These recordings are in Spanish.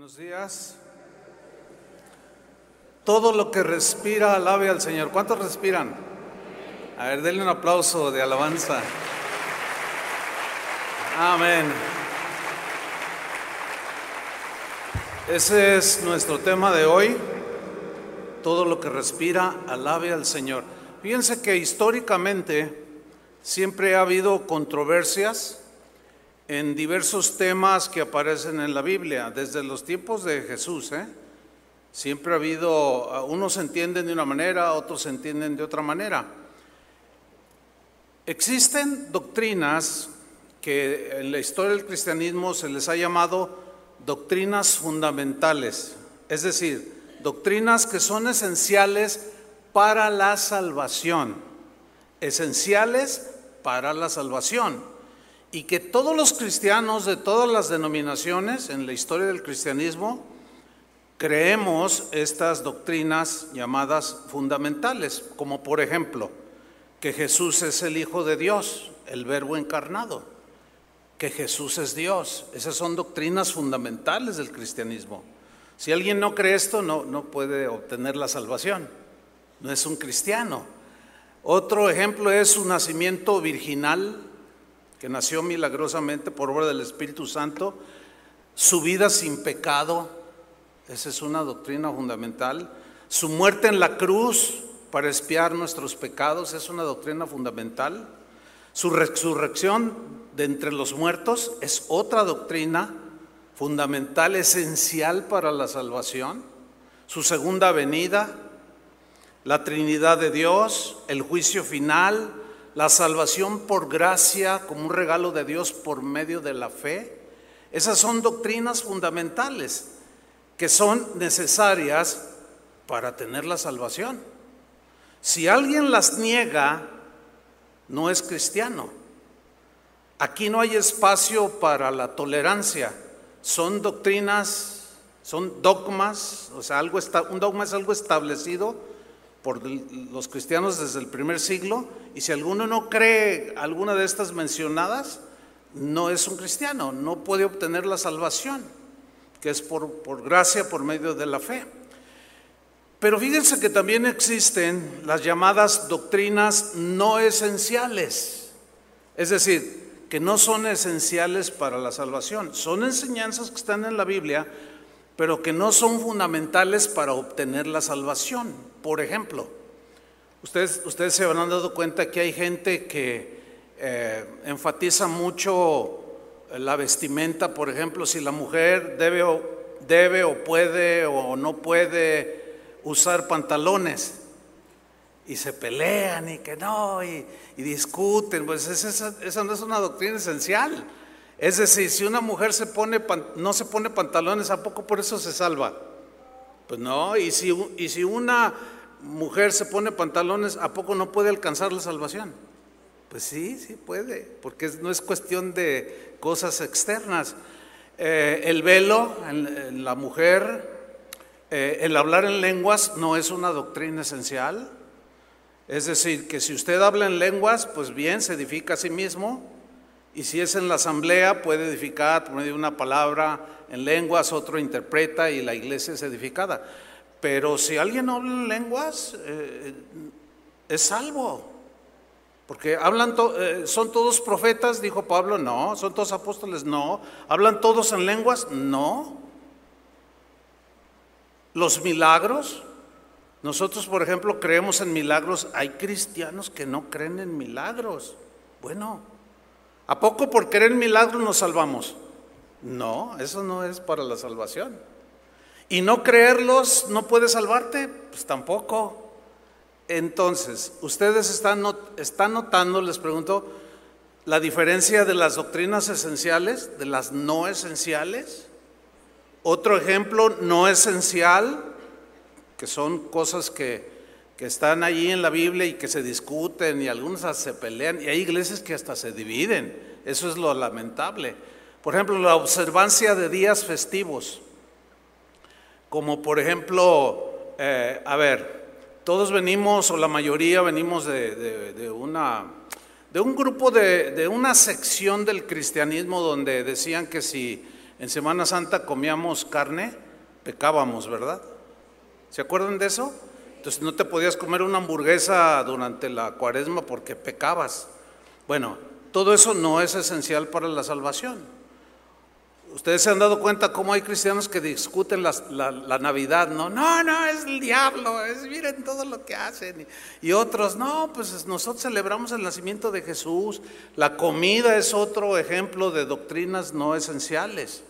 Buenos días. Todo lo que respira, alabe al Señor. ¿Cuántos respiran? A ver, denle un aplauso de alabanza. Amén. Ese es nuestro tema de hoy. Todo lo que respira, alabe al Señor. Fíjense que históricamente siempre ha habido controversias en diversos temas que aparecen en la Biblia, desde los tiempos de Jesús. ¿eh? Siempre ha habido, unos entienden de una manera, otros entienden de otra manera. Existen doctrinas que en la historia del cristianismo se les ha llamado doctrinas fundamentales, es decir, doctrinas que son esenciales para la salvación, esenciales para la salvación y que todos los cristianos de todas las denominaciones en la historia del cristianismo creemos estas doctrinas llamadas fundamentales, como por ejemplo que Jesús es el Hijo de Dios, el Verbo encarnado, que Jesús es Dios. Esas son doctrinas fundamentales del cristianismo. Si alguien no cree esto, no, no puede obtener la salvación, no es un cristiano. Otro ejemplo es su nacimiento virginal que nació milagrosamente por obra del Espíritu Santo, su vida sin pecado, esa es una doctrina fundamental, su muerte en la cruz para espiar nuestros pecados, es una doctrina fundamental, su resurrección de entre los muertos es otra doctrina fundamental, esencial para la salvación, su segunda venida, la Trinidad de Dios, el juicio final, la salvación por gracia como un regalo de Dios por medio de la fe. Esas son doctrinas fundamentales que son necesarias para tener la salvación. Si alguien las niega, no es cristiano. Aquí no hay espacio para la tolerancia. Son doctrinas, son dogmas, o sea, algo está, un dogma es algo establecido por los cristianos desde el primer siglo, y si alguno no cree alguna de estas mencionadas, no es un cristiano, no puede obtener la salvación, que es por, por gracia, por medio de la fe. Pero fíjense que también existen las llamadas doctrinas no esenciales, es decir, que no son esenciales para la salvación, son enseñanzas que están en la Biblia, pero que no son fundamentales para obtener la salvación. Por ejemplo, ustedes, ustedes se habrán dado cuenta que hay gente que eh, enfatiza mucho la vestimenta, por ejemplo, si la mujer debe o, debe o puede o no puede usar pantalones y se pelean y que no y, discuten, pues esa, esa no es una doctrina esencial. Es decir, si una mujer se pone, no se pone pantalones, ¿a poco por eso se salva? Pues no, y si, y si una mujer se pone pantalones, ¿a poco no puede alcanzar la salvación? Pues sí, sí puede, porque no es cuestión de cosas externas. Eh, el velo en, la mujer, eh, el hablar en lenguas no es una doctrina esencial. Es decir, que si usted habla en lenguas, pues bien, se edifica a sí mismo, y si es en la asamblea, puede edificar por medio de una palabra en lenguas, otro interpreta y la iglesia es edificada. Pero si alguien habla en lenguas, eh, es salvo. Porque hablan, eh, son todos profetas, dijo Pablo, no. Son todos apóstoles, no. Hablan todos en lenguas, no. Los milagros, nosotros por ejemplo creemos en milagros, hay cristianos que no creen en milagros. Bueno, ¿A poco por querer milagros nos salvamos? No, eso no es para la salvación. ¿Y no creerlos no puede salvarte? Pues tampoco. Entonces, ustedes están, están notando, les pregunto, la diferencia de las doctrinas esenciales, de las no esenciales. Otro ejemplo no esencial, que son cosas que que están allí en la Biblia y que se discuten y algunos se pelean y hay iglesias que hasta se dividen. Eso es lo lamentable. Por ejemplo, la observancia de días festivos, como por ejemplo, eh, a ver, todos venimos o la mayoría venimos de, una, de un grupo de, de una sección del cristianismo donde decían que si en Semana Santa comíamos carne, pecábamos, ¿verdad? ¿Se acuerdan de eso? Entonces no te podías comer una hamburguesa durante la cuaresma porque pecabas. Bueno, todo eso no es esencial para la salvación. Ustedes se han dado cuenta cómo hay cristianos que discuten la, Navidad, ¿no? No, no, es el diablo, es, miren todo lo que hacen. Y, otros, no, pues nosotros celebramos el nacimiento de Jesús. La comida es otro ejemplo de doctrinas no esenciales.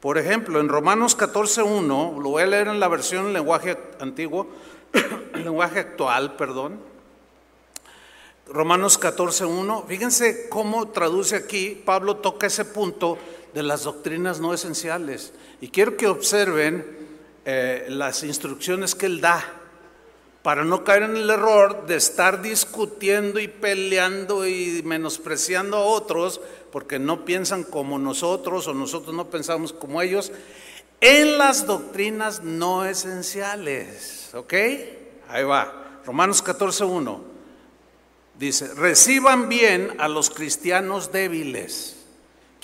Por ejemplo, en Romanos 14.1, lo voy a leer en la versión en lenguaje antiguo, en lenguaje actual, perdón. Romanos 14.1, fíjense cómo traduce aquí, Pablo toca ese punto de las doctrinas no esenciales. Y quiero que observen eh, las instrucciones que él da para no caer en el error de estar discutiendo y peleando y menospreciando a otros porque no piensan como nosotros o nosotros no pensamos como ellos en las doctrinas no esenciales. ¿Ok? Ahí va. Romanos 14.1 dice, reciban bien a los cristianos débiles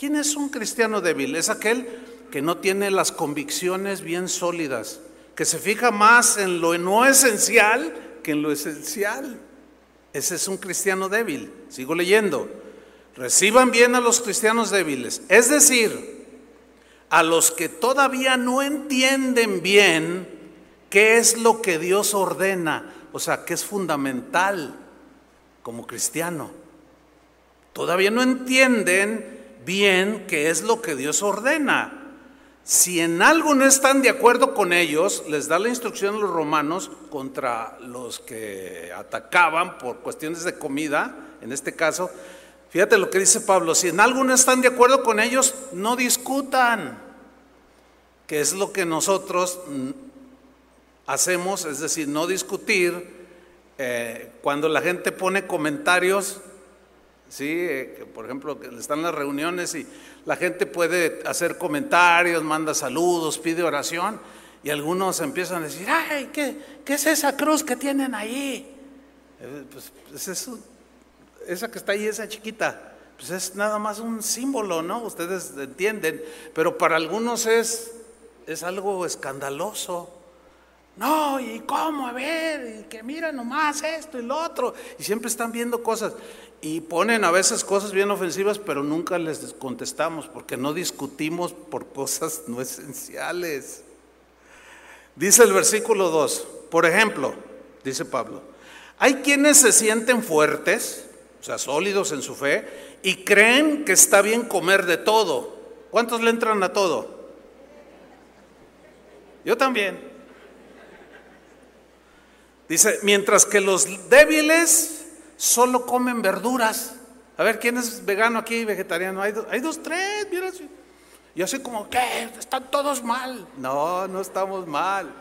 ¿Quién es un cristiano débil? Es aquel que no tiene las convicciones bien sólidas, que se fija más en lo no esencial que en lo esencial. Ese es un cristiano débil. Sigo leyendo. Reciban bien a los cristianos débiles. Es decir, a los que todavía no entienden bien qué es lo que Dios ordena, o sea, qué es fundamental como cristiano. Todavía no entienden bien qué es lo que Dios ordena. Si en algo no están de acuerdo con ellos, les da la instrucción a los romanos contra los que atacaban por cuestiones de comida, en este caso. Fíjate lo que dice Pablo, si en algo no están de acuerdo con ellos, no discutan, que es lo que nosotros hacemos, es decir, no discutir eh, cuando la gente pone comentarios Sí, eh, por ejemplo, están las reuniones y la gente puede hacer comentarios, manda saludos, pide oración y algunos empiezan a decir, ay, ¿qué, es esa cruz que tienen ahí? Eh, pues, pues es esa que está ahí, esa chiquita, pues es nada más un símbolo, ¿no? Ustedes entienden, pero para algunos es, es algo escandaloso. No, ¿y cómo? A ver, y que mira nomás esto y lo otro. Y siempre están viendo cosas. Y ponen a veces cosas bien ofensivas, pero nunca les contestamos porque no discutimos por cosas no esenciales. Dice el versículo 2, por ejemplo, dice Pablo, hay quienes se sienten fuertes, o sea, sólidos en su fe, y creen que está bien comer de todo. ¿Cuántos le entran a todo? Yo también. Dice, mientras que los débiles solo comen verduras. A ver, ¿quién es vegano aquí, vegetariano? Hay, hay dos, tres, mira. Yo soy como, ¿qué? Están todos mal. No, no estamos mal.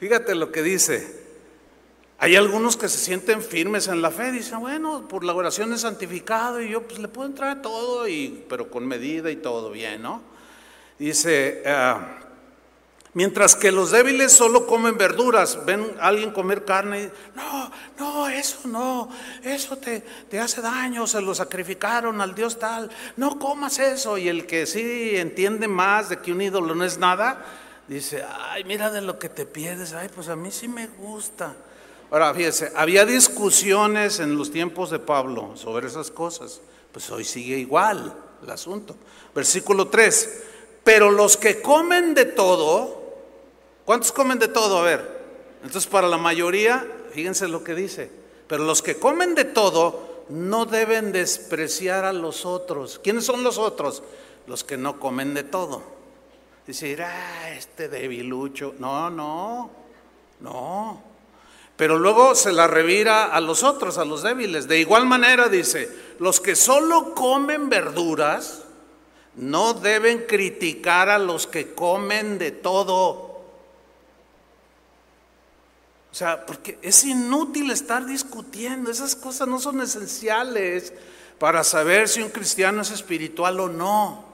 Fíjate lo que dice. Hay algunos que se sienten firmes en la fe, dicen, bueno, por la oración es santificado y yo pues le puedo entrar a todo, y, pero con medida y todo bien, ¿no? Dice, ah, Mientras que los débiles solo comen verduras, ven a alguien comer carne y no, no, eso no, eso te, te, hace daño, se lo sacrificaron al Dios tal, no comas eso. Y el que sí entiende más de que un ídolo no es nada, dice, ay, mira de lo que te pierdes, ay, pues a mí sí me gusta. Ahora, fíjese, había discusiones en los tiempos de Pablo sobre esas cosas, pues hoy sigue igual el asunto. Versículo 3, pero los que comen de todo, ¿Cuántos comen de todo? A ver. Entonces para la mayoría, fíjense lo que dice, pero los que comen de todo no deben despreciar a los otros. ¿Quiénes son los otros? Los que no comen de todo. Dice, ah, este debilucho. No, no, no. Pero luego se la revira a los otros, a los débiles. De igual manera dice, los que solo comen verduras no deben criticar a los que comen de todo. O sea, porque es inútil estar discutiendo, esas cosas no son esenciales para saber si un cristiano es espiritual o no.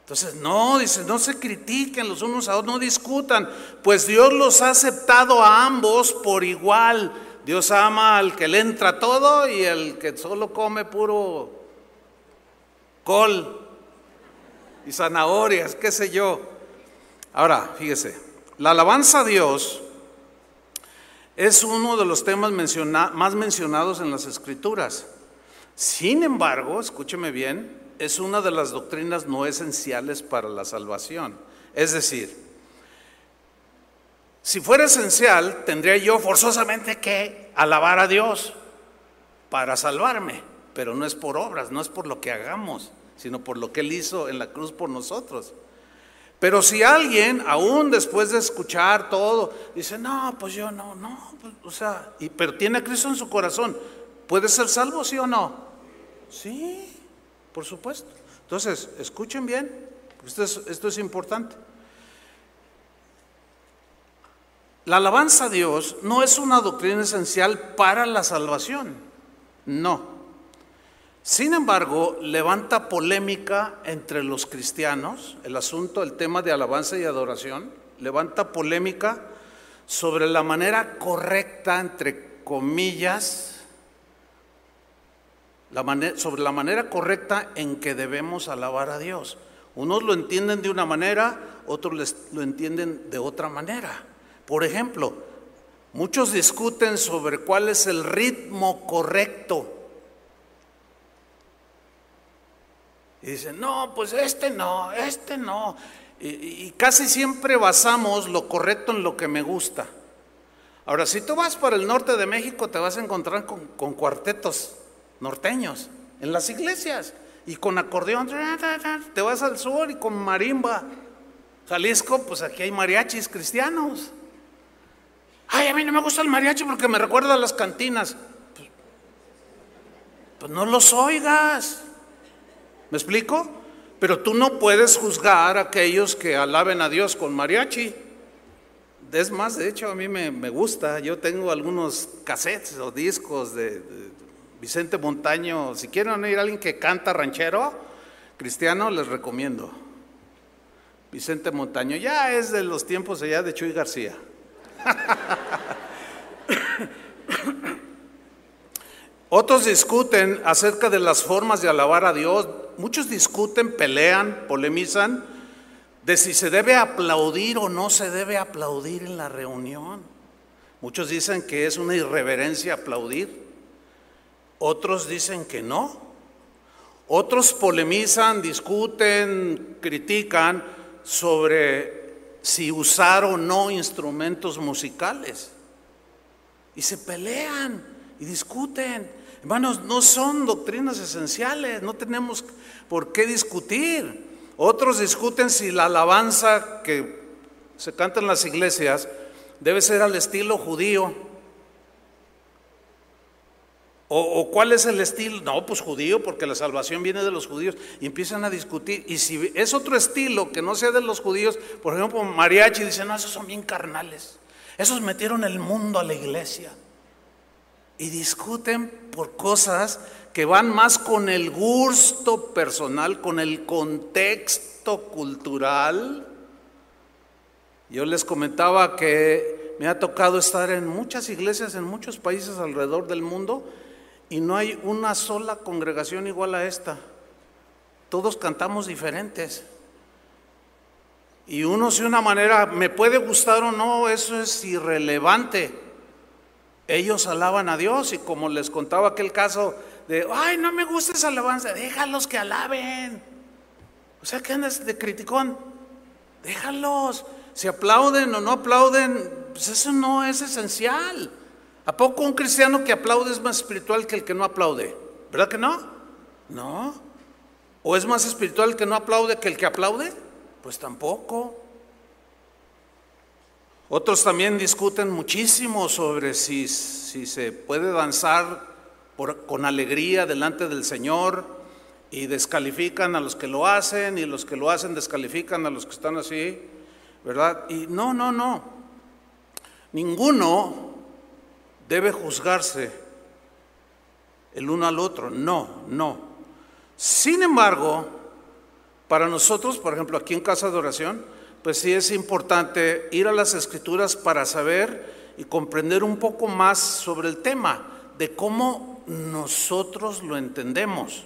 Entonces, no, dice, no se critiquen los unos a otros, no discutan, pues Dios los ha aceptado a ambos por igual. Dios ama al que le entra todo y el que solo come puro col. y zanahorias, qué sé yo. Ahora, fíjese, la alabanza a Dios es uno de los temas más mencionados en las escrituras. Sin embargo, escúcheme bien, es una de las doctrinas no esenciales para la salvación. Es decir, si fuera esencial, tendría yo forzosamente que alabar a Dios para salvarme, pero no es por obras, no es por lo que hagamos, sino por lo que Él hizo en la cruz por nosotros. Pero si alguien, aún después de escuchar todo, dice, no, pues yo no, no, pues, o sea, y, pero tiene a Cristo en su corazón, ¿puede ser salvo, sí o no? Sí, por supuesto. Entonces, escuchen bien, esto es, esto es importante. La alabanza a Dios no es una doctrina esencial para la salvación, no. Sin embargo, levanta polémica entre los cristianos, el asunto, el tema de alabanza y adoración, levanta polémica sobre la manera correcta, entre comillas, sobre la manera correcta en que debemos alabar a Dios. Unos lo entienden de una manera, otros lo entienden de otra manera. Por ejemplo, muchos discuten sobre cuál es el ritmo correcto Y dicen, no, pues este no, este no. Y, casi siempre basamos lo correcto en lo que me gusta. Ahora, si tú vas para el norte de México, te vas a encontrar con, cuartetos norteños en las iglesias y con acordeón. Te vas al sur y con marimba. Jalisco, pues aquí hay mariachis cristianos. Ay, a mí no me gusta el mariachi porque me recuerda a las cantinas. Pues, pues no los oigas. ¿Me explico? Pero tú no puedes juzgar a aquellos que alaben a Dios con mariachi. Es más, de hecho, a mí me, gusta. Yo tengo algunos cassettes o discos de, Vicente Montaño. Si quieren oír a alguien que canta ranchero cristiano, les recomiendo. Vicente Montaño, ya es de los tiempos allá de Chuy García. Otros discuten acerca de las formas de alabar a Dios. Muchos discuten, pelean, polemizan de si se debe aplaudir o no se debe aplaudir en la reunión. Muchos dicen que es una irreverencia aplaudir. Otros dicen que no. Otros polemizan, discuten, critican sobre si usar o no instrumentos musicales. Y se pelean y discuten. Hermanos, no son doctrinas esenciales, no tenemos por qué discutir. Otros discuten si la alabanza que se canta en las iglesias debe ser al estilo judío. O, cuál es el estilo? No, pues judío, porque la salvación viene de los judíos. Y empiezan a discutir. Y si es otro estilo que no sea de los judíos, por ejemplo, mariachi, dicen, no, esos son bien carnales. Esos metieron el mundo a la iglesia y discuten por cosas que van más con el gusto personal, con el contexto cultural. Yo les comentaba que me ha tocado estar en muchas iglesias en muchos países alrededor del mundo y no hay una sola congregación igual a esta. Todos cantamos diferentes. Y uno de una manera, me puede gustar o no, eso es irrelevante. Ellos alaban a Dios y como les contaba aquel caso de, ay, no me gusta esa alabanza, déjalos que alaben. O sea, que andas de criticón? Déjalos. Si aplauden o no aplauden, pues eso no es esencial. ¿A poco un cristiano que aplaude es más espiritual que el que no aplaude? ¿Verdad que no? No. ¿O es más espiritual el que no aplaude que el que aplaude? Pues tampoco. Otros también discuten muchísimo sobre si, si se puede danzar con alegría delante del Señor y descalifican a los que lo hacen y los que lo hacen descalifican a los que están así, ¿verdad? Y no, no, no. Ninguno debe juzgarse el uno al otro, no, no. Sin embargo, para nosotros, por ejemplo, aquí en Casa de Oración, pues sí es importante ir a las escrituras para saber y comprender un poco más sobre el tema de cómo nosotros lo entendemos.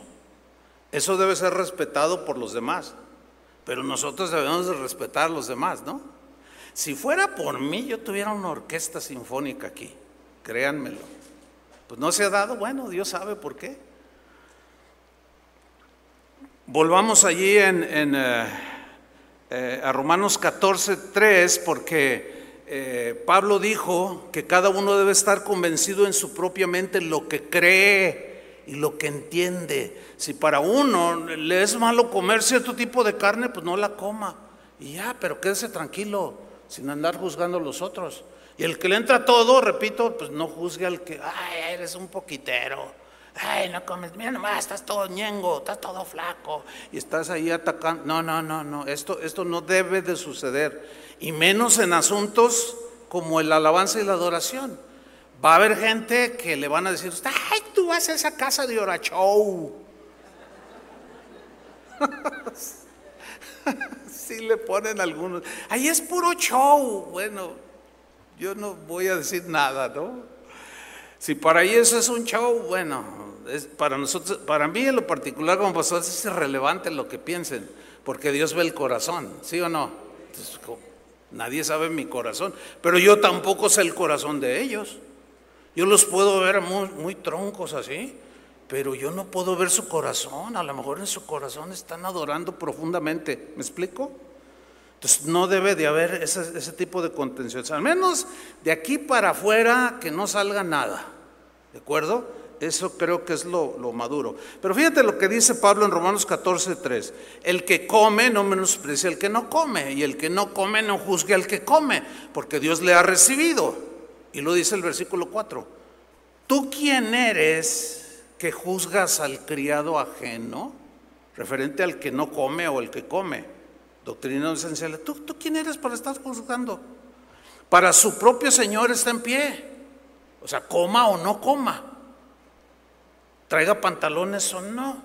Eso debe ser respetado por los demás. pero nosotros debemos de respetar a los demás, ¿no? Si fuera por mí, yo tuviera una orquesta sinfónica aquí, créanmelo. Pues no se ha dado, bueno, Dios sabe por qué. Volvamos allí en, eh, eh, a Romanos 14, 3, porque eh, Pablo dijo que cada uno debe estar convencido en su propia mente lo que cree y lo que entiende. Si para uno le es malo comer cierto tipo de carne, pues no la coma. Y ya, pero quédese tranquilo, sin andar juzgando a los otros. Y el que le entra todo, repito, pues no juzgue al que, ay, eres un poquitero ay, no comes, mira nomás, estás todo ñengo, estás todo flaco y estás ahí atacando. No, no, no, no, esto, esto no debe de suceder. Y menos en asuntos como el alabanza y la adoración. Va a haber gente que le van a decir, ay, tú vas a esa casa de hora show. sí le ponen algunos. Ahí es puro show. Bueno, yo no voy a decir nada, ¿no? Si para eso es un show, bueno, para nosotros, para mí en lo particular como pastor es irrelevante lo que piensen, porque Dios ve el corazón, ¿sí o no? nadie sabe mi corazón, pero yo tampoco sé el corazón de ellos. Yo los puedo ver muy, troncos así, pero yo no puedo ver su corazón. A lo mejor en su corazón están adorando profundamente. ¿Me explico? Entonces no debe de haber ese tipo de contención. Al menos de aquí para afuera que no salga nada. ¿De acuerdo? Eso creo que es lo, maduro. Pero fíjate lo que dice Pablo en Romanos 14, 3. El que come no menosprecia al que no come, y el que no come no juzgue al que come, porque Dios le ha recibido. Y lo dice el versículo 4. ¿Tú quién eres que juzgas al criado ajeno? Referente al que no come o el que come. Doctrina esencial. ¿Tú, ¿Tú quién eres para estar juzgando? Para su propio Señor está en pie. O sea, coma o no coma traiga pantalones o no,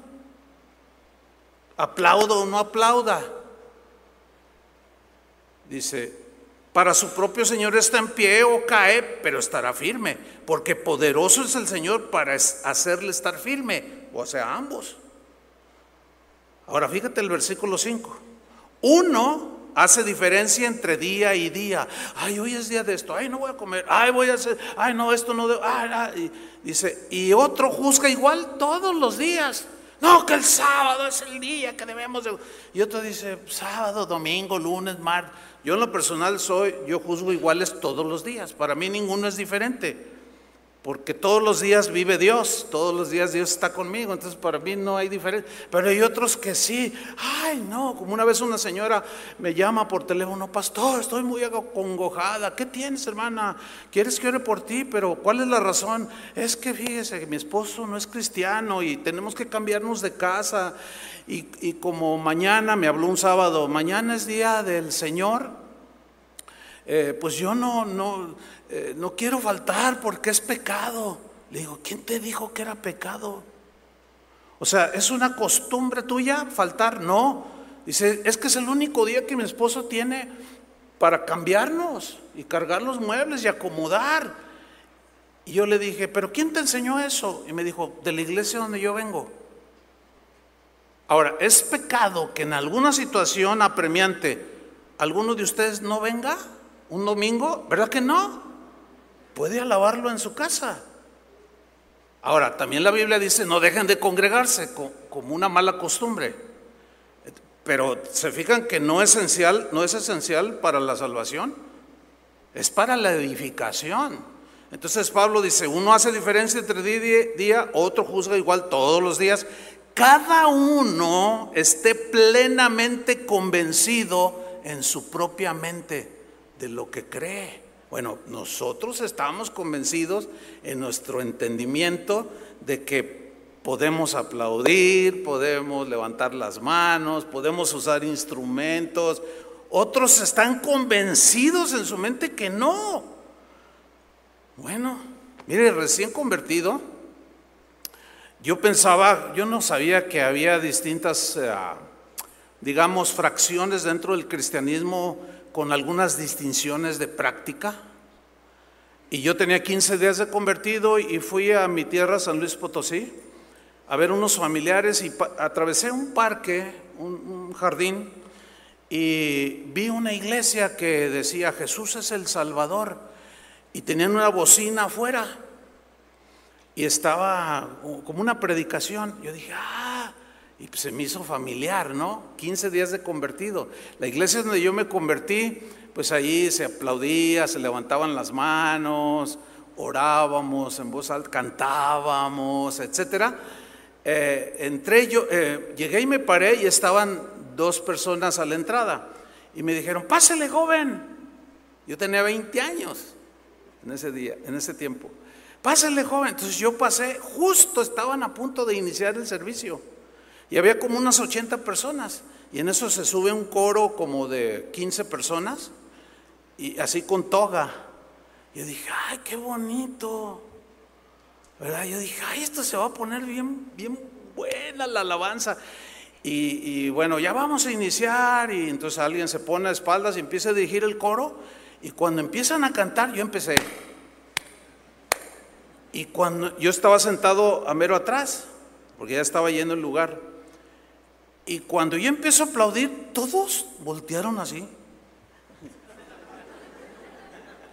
aplaudo o no aplauda. Dice, para su propio Señor está en pie o cae, pero estará firme, porque poderoso es el Señor para hacerle estar firme, o sea, ambos. Ahora fíjate el versículo 5. Uno hace diferencia entre día y día. Ay, hoy es día de esto. Ay, no voy a comer. Ay, voy a hacer. Ay, no, esto no debo. Ay, dice, y otro juzga igual todos los días. No, que el sábado es el día que debemos de... Y otro dice, sábado, domingo, lunes, martes. Yo en lo personal soy, yo juzgo iguales todos los días. Para mí ninguno es diferente. Porque todos los días vive Dios, todos los días Dios está conmigo, entonces para mí no hay diferencia. Pero hay otros que sí, ay no, como una vez una señora me llama por teléfono, pastor, estoy muy acongojada, ¿qué tienes hermana? ¿Quieres que ore por ti? Pero ¿cuál es la razón? Es que fíjese que mi esposo no es cristiano y tenemos que cambiarnos de casa. Y, y como mañana, me habló un sábado, mañana es día del Señor, eh, pues yo no, no, eh, no quiero faltar porque es pecado. Le digo, ¿quién te dijo que era pecado? O sea, ¿es una costumbre tuya faltar? No. Dice, es que es el único día que mi esposo tiene para cambiarnos y cargar los muebles y acomodar. Y yo le dije, ¿pero quién te enseñó eso? Y me dijo, de la iglesia donde yo vengo. Ahora, ¿es pecado que en alguna situación apremiante alguno de ustedes no venga? Un domingo? ¿Verdad que no? Puede alabarlo en su casa. Ahora, también la Biblia dice, no dejen de congregarse como una mala costumbre. Pero se fijan que no es esencial, no es esencial para la salvación, es para la edificación. Entonces Pablo dice, uno hace diferencia entre día, día, otro juzga igual todos los días. Cada uno esté plenamente convencido en su propia mente de lo que cree. Bueno, nosotros estamos convencidos en nuestro entendimiento de que podemos aplaudir, podemos levantar las manos, podemos usar instrumentos. Otros están convencidos en su mente que no. Bueno, mire, recién convertido, yo pensaba, yo no sabía que había distintas, eh, digamos, fracciones dentro del cristianismo con algunas distinciones de práctica. Y yo tenía 15 días de convertido y fui a mi tierra, San Luis Potosí, a ver unos familiares y atravesé un parque, un, jardín, y vi una iglesia que decía Jesús es el Salvador y tenían una bocina afuera y estaba como una predicación. Yo dije, ah, y pues se me hizo familiar, ¿no? 15 días de convertido. La iglesia donde yo me convertí, pues ahí se aplaudía, se levantaban las manos, orábamos en voz alta, cantábamos, etcétera. Eh, entré yo, eh, llegué y me paré y estaban dos personas a la entrada y me dijeron, pásele joven. Yo tenía 20 años en ese día, en ese tiempo. Pásele joven. Entonces yo pasé, justo estaban a punto de iniciar el servicio y había como unas 80 personas y en eso se sube un coro como de 15 personas y así con toga. Yo dije, ay, qué bonito. ¿Verdad? Yo dije, ay, esto se va a poner bien, bien buena la alabanza. Y, bueno, ya vamos a iniciar y entonces alguien se pone a espaldas y empieza a dirigir el coro y cuando empiezan a cantar yo empecé. Y cuando yo estaba sentado a mero atrás, porque ya estaba yendo el lugar, y cuando yo empiezo a aplaudir, todos voltearon así.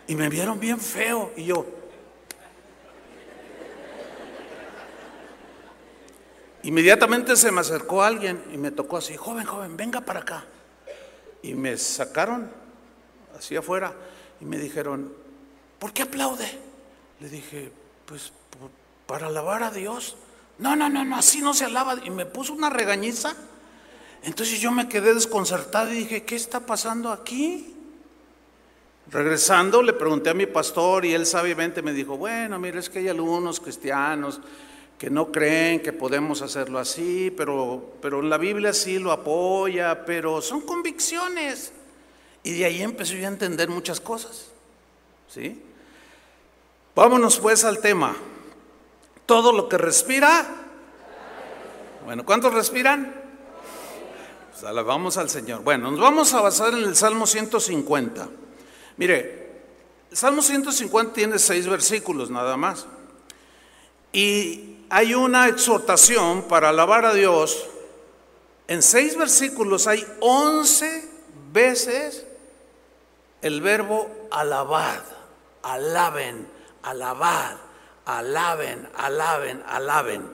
Y me vieron bien feo y yo, Inmediatamente se me acercó alguien y me tocó así, joven, joven, venga para acá. Y me sacaron así afuera y me dijeron, ¿por qué aplaude? Le dije, pues para alabar a Dios. No, no, no, no, así no se alaba. Y me puso una regañiza. Entonces yo me quedé desconcertado y dije, ¿qué está pasando aquí? Regresando le pregunté a mi pastor y él sabiamente me dijo, bueno, mire, es que hay algunos cristianos que no creen que podemos hacerlo así, pero, pero la Biblia sí lo apoya, pero son convicciones. Y de ahí empecé yo a entender muchas cosas. ¿Sí? Vámonos pues al tema. Todo lo que respira. Bueno, ¿cuántos respiran? Pues alabamos al Señor. Bueno, nos vamos a basar en el Salmo 150. Mire, el Salmo 150 tiene seis versículos nada más. Y hay una exhortación para alabar a Dios. En seis versículos hay once veces el verbo alabad, alaben, alabad, alaben, alaben, alaben.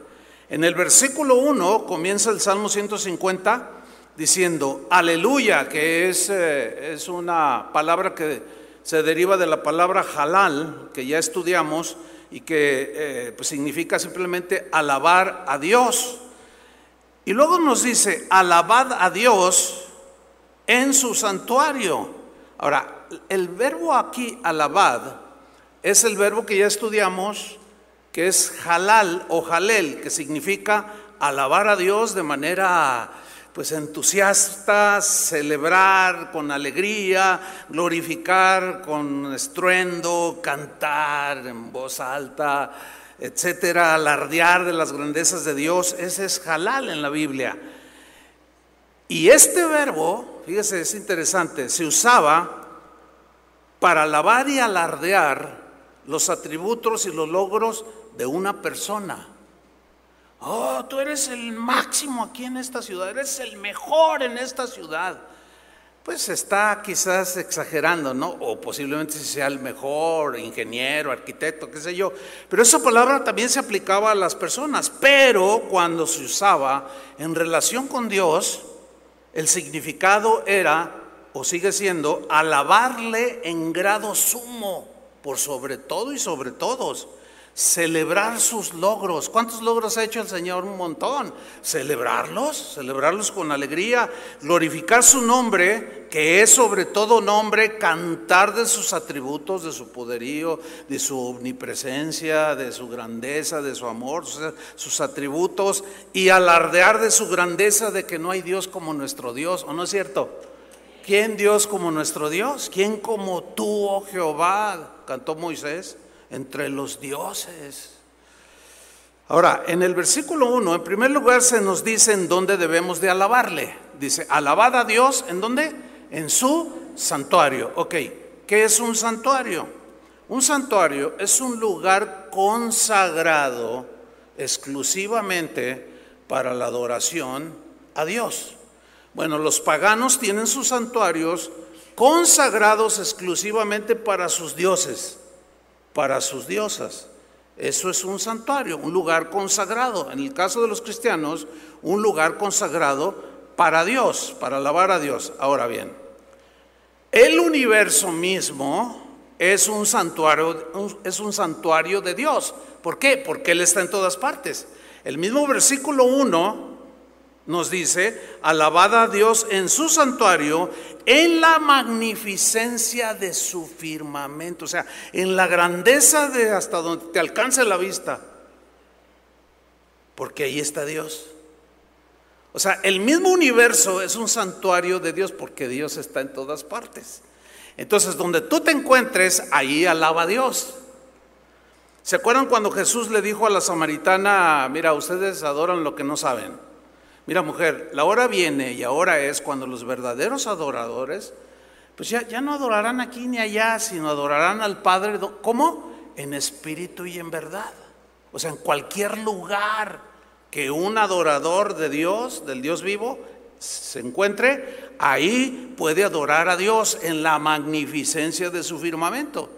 En el versículo 1 comienza el Salmo 150 diciendo aleluya, que es, eh, es una palabra que se deriva de la palabra halal, que ya estudiamos, y que eh, pues significa simplemente alabar a Dios. Y luego nos dice, alabad a Dios en su santuario. Ahora, el verbo aquí, alabad, es el verbo que ya estudiamos, que es halal o halel, que significa alabar a Dios de manera pues entusiastas, celebrar con alegría, glorificar con estruendo, cantar en voz alta, etcétera, alardear de las grandezas de Dios, ese es halal en la Biblia. Y este verbo, fíjese, es interesante, se usaba para alabar y alardear los atributos y los logros de una persona. Oh, tú eres el máximo aquí en esta ciudad, eres el mejor en esta ciudad. Pues está quizás exagerando, ¿no? O posiblemente sea el mejor ingeniero, arquitecto, qué sé yo. Pero esa palabra también se aplicaba a las personas. Pero cuando se usaba en relación con Dios, el significado era, o sigue siendo, alabarle en grado sumo, por sobre todo y sobre todos celebrar sus logros. ¿Cuántos logros ha hecho el Señor? Un montón. Celebrarlos, celebrarlos con alegría, glorificar su nombre, que es sobre todo nombre, cantar de sus atributos, de su poderío, de su omnipresencia, de su grandeza, de su amor, sus atributos, y alardear de su grandeza, de que no hay Dios como nuestro Dios, ¿o no es cierto? ¿Quién Dios como nuestro Dios? ¿Quién como tú, oh Jehová? Cantó Moisés entre los dioses. Ahora, en el versículo 1, en primer lugar se nos dice en dónde debemos de alabarle. Dice, alabad a Dios, ¿en dónde? En su santuario. Ok, ¿qué es un santuario? Un santuario es un lugar consagrado exclusivamente para la adoración a Dios. Bueno, los paganos tienen sus santuarios consagrados exclusivamente para sus dioses, para sus diosas. Eso es un santuario, un lugar consagrado. En el caso de los cristianos, un lugar consagrado para Dios, para alabar a Dios. Ahora bien, el universo mismo es un santuario, es un santuario de Dios. ¿Por qué? Porque Él está en todas partes. El mismo versículo 1 nos dice, alabada a Dios en su santuario, en la magnificencia de su firmamento, o sea, en la grandeza de hasta donde te alcance la vista, porque ahí está Dios. O sea, el mismo universo es un santuario de Dios porque Dios está en todas partes. Entonces, donde tú te encuentres, ahí alaba a Dios. ¿Se acuerdan cuando Jesús le dijo a la samaritana, mira, ustedes adoran lo que no saben? Mira, mujer, la hora viene y ahora es cuando los verdaderos adoradores, pues ya, ya no adorarán aquí ni allá, sino adorarán al Padre. ¿Cómo? En espíritu y en verdad. O sea, en cualquier lugar que un adorador de Dios, del Dios vivo, se encuentre, ahí puede adorar a Dios en la magnificencia de su firmamento.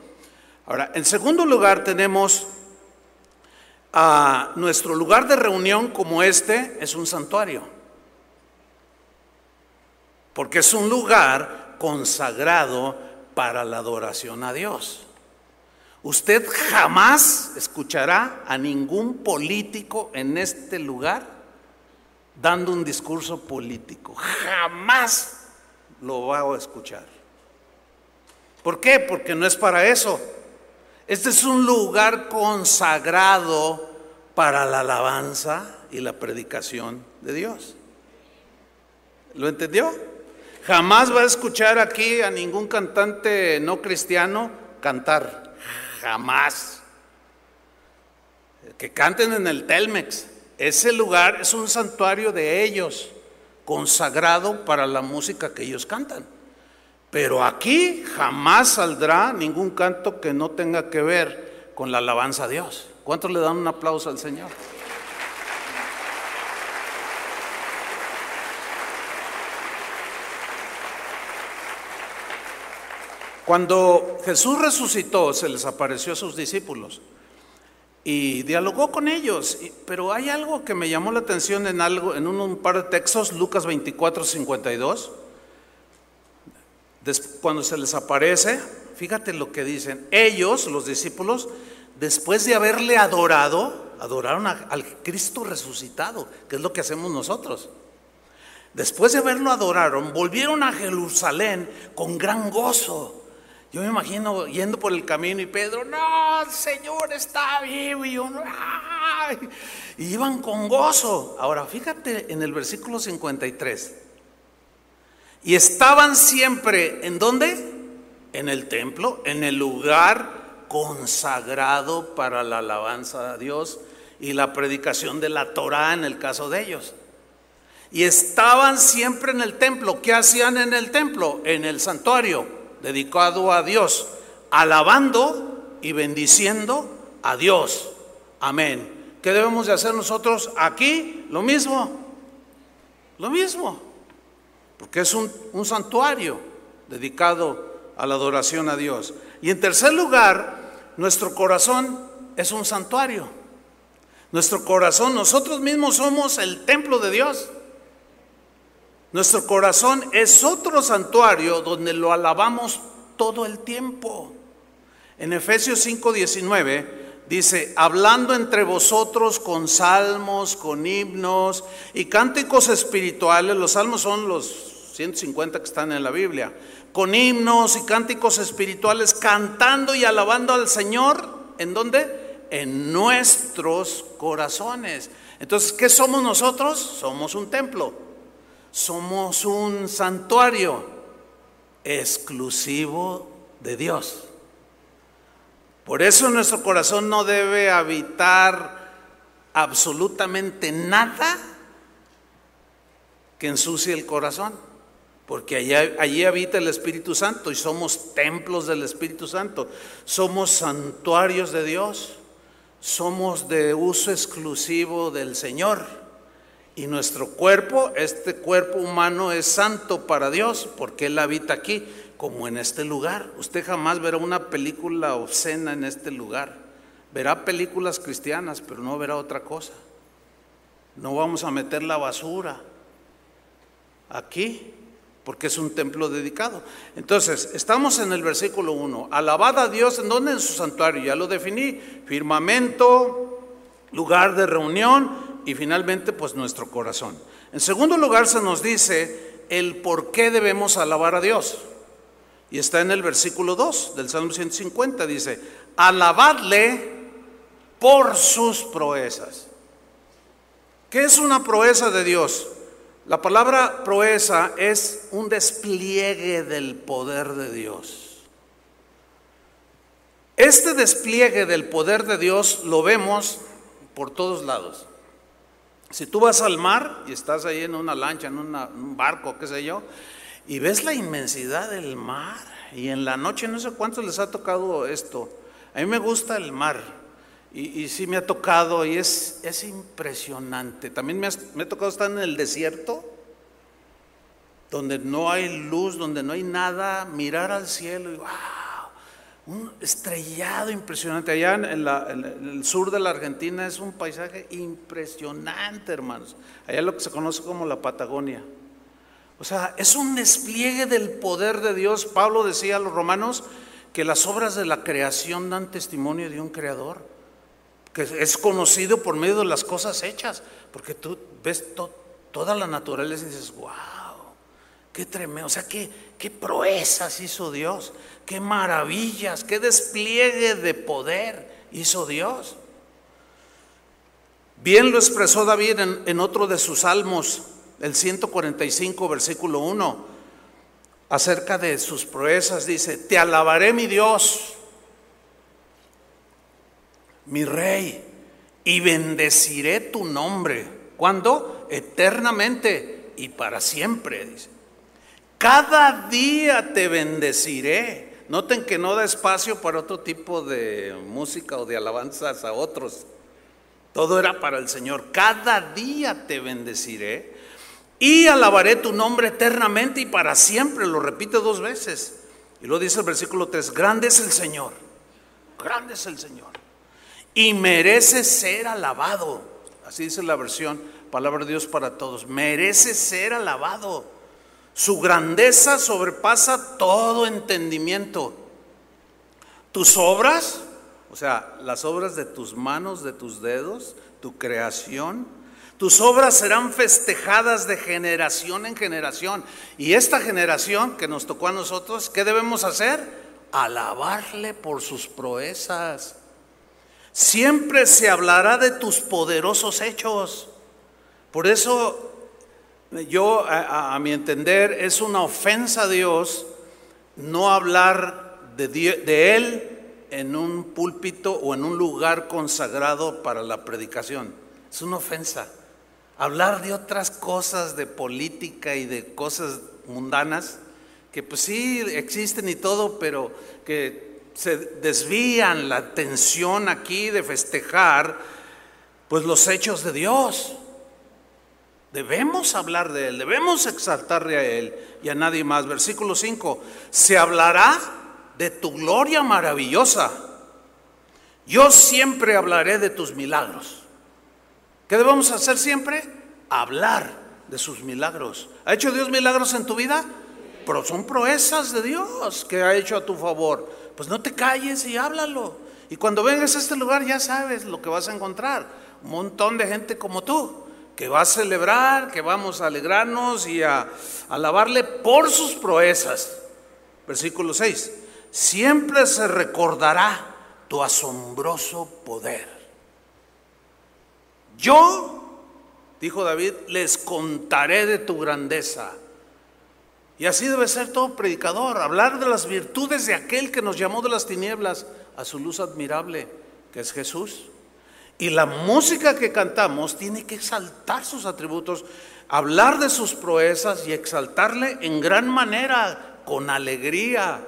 Ahora, en segundo lugar tenemos a nuestro lugar de reunión como este, es un santuario. Porque es un lugar consagrado para la adoración a Dios. Usted jamás escuchará a ningún político en este lugar dando un discurso político. Jamás lo va a escuchar. ¿Por qué? Porque no es para eso. Este es un lugar consagrado para la alabanza y la predicación de Dios. ¿Lo entendió? Jamás va a escuchar aquí a ningún cantante no cristiano cantar. Jamás. Que canten en el Telmex. Ese lugar es un santuario de ellos, consagrado para la música que ellos cantan. Pero aquí jamás saldrá ningún canto que no tenga que ver con la alabanza a Dios. ¿Cuántos le dan un aplauso al Señor? Cuando Jesús resucitó, se les apareció a sus discípulos y dialogó con ellos. Pero hay algo que me llamó la atención en algo, en un, par de textos, Lucas 24, 52. cuando se les aparece, fíjate lo que dicen. Ellos, los discípulos, después de haberle adorado, adoraron al Cristo resucitado, que es lo que hacemos nosotros. Después de haberlo adoraron, volvieron a Jerusalén con gran gozo yo me imagino yendo por el camino y Pedro, no, el Señor está vivo. Y, y iban con gozo. Ahora, fíjate en el versículo 53. Y estaban siempre, ¿en dónde? En el templo, en el lugar consagrado para la alabanza a Dios y la predicación de la Torah en el caso de ellos. Y estaban siempre en el templo. ¿Qué hacían en el templo? En el santuario dedicado a Dios, alabando y bendiciendo a Dios. Amén. ¿Qué debemos de hacer nosotros aquí? Lo mismo. Lo mismo. Porque es un, un santuario dedicado a la adoración a Dios. Y en tercer lugar, nuestro corazón es un santuario. Nuestro corazón, nosotros mismos somos el templo de Dios. Nuestro corazón es otro santuario donde lo alabamos todo el tiempo. En Efesios 5:19 dice, hablando entre vosotros con salmos, con himnos y cánticos espirituales, los salmos son los 150 que están en la Biblia, con himnos y cánticos espirituales, cantando y alabando al Señor, ¿en dónde? En nuestros corazones. Entonces, ¿qué somos nosotros? Somos un templo somos un santuario exclusivo de Dios. Por eso nuestro corazón no debe habitar absolutamente nada que ensucie el corazón, porque allí, allí, habita el Espíritu Santo y somos templos del Espíritu Santo, somos santuarios de Dios, somos de uso exclusivo del Señor. Y nuestro cuerpo, este cuerpo humano es santo para Dios porque Él habita aquí, como en este lugar. Usted jamás verá una película obscena en este lugar. Verá películas cristianas, pero no verá otra cosa. No vamos a meter la basura aquí, porque es un templo dedicado. Entonces, estamos en el versículo 1. Alabad a Dios, ¿en dónde? En su santuario, ya lo definí. Firmamento, lugar de reunión y finalmente, pues nuestro corazón. En segundo lugar, se nos dice el por qué debemos alabar a Dios. Y está en el versículo 2 del Salmo 150, dice, alabadle por sus proezas. ¿Qué es una proeza de Dios? La palabra proeza es un despliegue del poder de Dios. Este despliegue del poder de Dios lo vemos por todos lados. Si tú vas al mar y estás ahí en una lancha, en un barco, qué sé yo, y ves la inmensidad del mar, y en la noche no sé cuántos les ha tocado esto. A mí me gusta el mar, y, sí me ha tocado y es, es impresionante. También me, me ha tocado estar en el desierto, donde no hay luz, donde no hay nada, mirar al cielo y wow, un estrellado impresionante. Allá en, en, el sur de la Argentina es un paisaje impresionante, hermanos. Allá lo que se conoce como la Patagonia. O sea, es un despliegue del poder de Dios. Pablo decía a los romanos que las obras de la creación dan testimonio de un creador que es conocido por medio de las cosas hechas, porque tú ves toda la naturaleza y dices, wow, qué tremendo, o sea, qué, proezas hizo Dios, qué maravillas, qué despliegue de poder hizo Dios. Bien lo expresó David en, en otro de sus salmos, el 145, versículo 1, acerca de sus proezas, dice, te alabaré mi Dios mi rey, y bendeciré tu nombre. ¿Cuándo? Eternamente y para siempre, dice. Cada día te bendeciré. Noten que no da espacio para otro tipo de música o de alabanzas a otros. Todo era para el Señor. Cada día te bendeciré y alabaré tu nombre eternamente y para siempre. Lo repite dos veces. Y lo dice el versículo 3. Grande es el Señor. Grande es el Señor y merece ser alabado. Así dice la versión Palabra de Dios para todos. Merece ser alabado. Su grandeza sobrepasa todo entendimiento. Tus obras, o sea, las obras de tus manos, de tus dedos, tu creación, tus obras serán festejadas de generación en generación. Y esta generación que nos tocó a nosotros, ¿qué debemos hacer? Alabarle por sus proezas. Siempre se hablará de tus poderosos hechos. Por eso yo, a, mi entender, es una ofensa a Dios no hablar de, de Él en un púlpito o en un lugar consagrado para la predicación. Es una ofensa. Hablar de otras cosas, de política y de cosas mundanas, que pues sí existen y todo, pero que se desvían la atención aquí de festejar pues los hechos de Dios. Debemos hablar de Él, debemos exaltarle a Él y a nadie más. Versículo 5, se hablará de tu gloria maravillosa. Yo siempre hablaré de tus milagros. ¿Qué debemos hacer siempre? Hablar de sus milagros. ¿Ha hecho Dios milagros en tu vida? Pero son proezas de Dios que ha hecho a tu favor pues no te calles y háblalo. Y cuando vengas a este lugar ya sabes lo que vas a encontrar. Un montón de gente como tú, que va a celebrar, que vamos a alegrarnos y a, alabarle por sus proezas. Versículo 6. Siempre se recordará tu asombroso poder. Yo, dijo David, les contaré de tu grandeza y así debe ser todo predicador, hablar de las virtudes de aquel que nos llamó de las tinieblas a su luz admirable, que es Jesús. Y la música que cantamos tiene que exaltar sus atributos, hablar de sus proezas y exaltarle en gran manera, con alegría,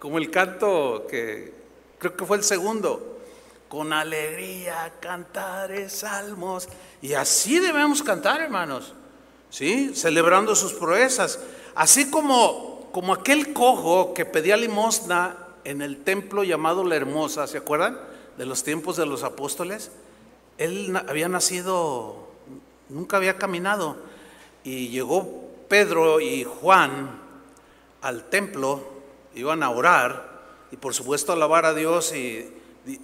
como el canto que creo que fue el segundo, con alegría cantaré salmos. Y así debemos cantar, hermanos. ¿Sí? Celebrando sus proezas. Así como, como aquel cojo que pedía limosna en el templo llamado La Hermosa, ¿se acuerdan? De los tiempos de los apóstoles. Él había nacido, nunca había caminado. Y llegó Pedro y Juan al templo, iban a orar y por supuesto alabar a Dios y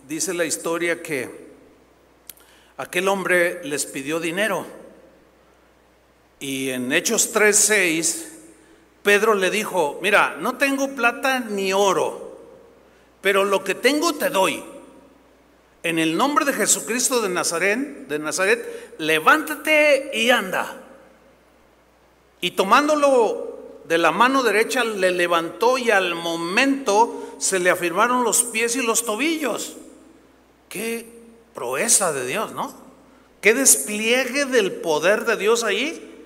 dice la historia que aquel hombre les pidió dinero. Y en Hechos 3:6, Pedro le dijo, mira, no tengo plata ni oro, pero lo que tengo te doy. En el nombre de Jesucristo de Nazaret, de Nazaret, levántate y anda. Y tomándolo de la mano derecha, le levantó y al momento se le afirmaron los pies y los tobillos. Qué proeza de Dios, ¿no? Qué despliegue del poder de Dios ahí.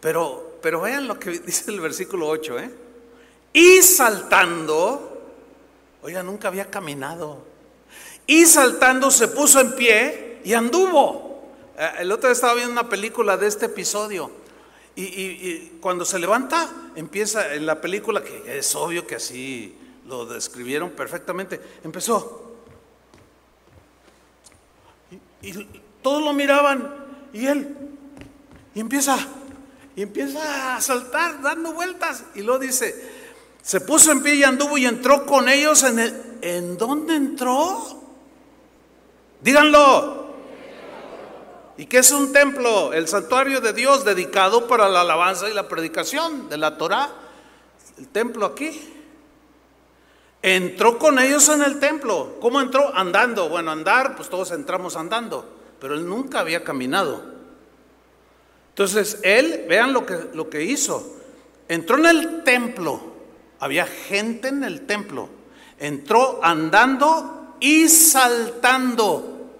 Pero, pero vean lo que dice el versículo 8, ¿eh? Y saltando, oiga, nunca había caminado. Y saltando se puso en pie y anduvo. Eh, el otro día estaba viendo una película de este episodio. Y, y, cuando se levanta, empieza en la película, que es obvio que así lo describieron perfectamente, empezó. Y todos lo miraban y él, y empieza, y empieza a saltar, dando vueltas. Y luego dice, se puso en pie y anduvo y entró con ellos en el... ¿En dónde entró? Díganlo. ¿Y qué es un templo? El santuario de Dios dedicado para la alabanza y la predicación de la Torah. El templo aquí. Entró con ellos en el templo. ¿Cómo entró? Andando. Bueno, andar, pues todos entramos andando, pero él nunca había caminado. Entonces, él, vean lo que, lo que hizo. Entró en el templo. Había gente en el templo. Entró andando y saltando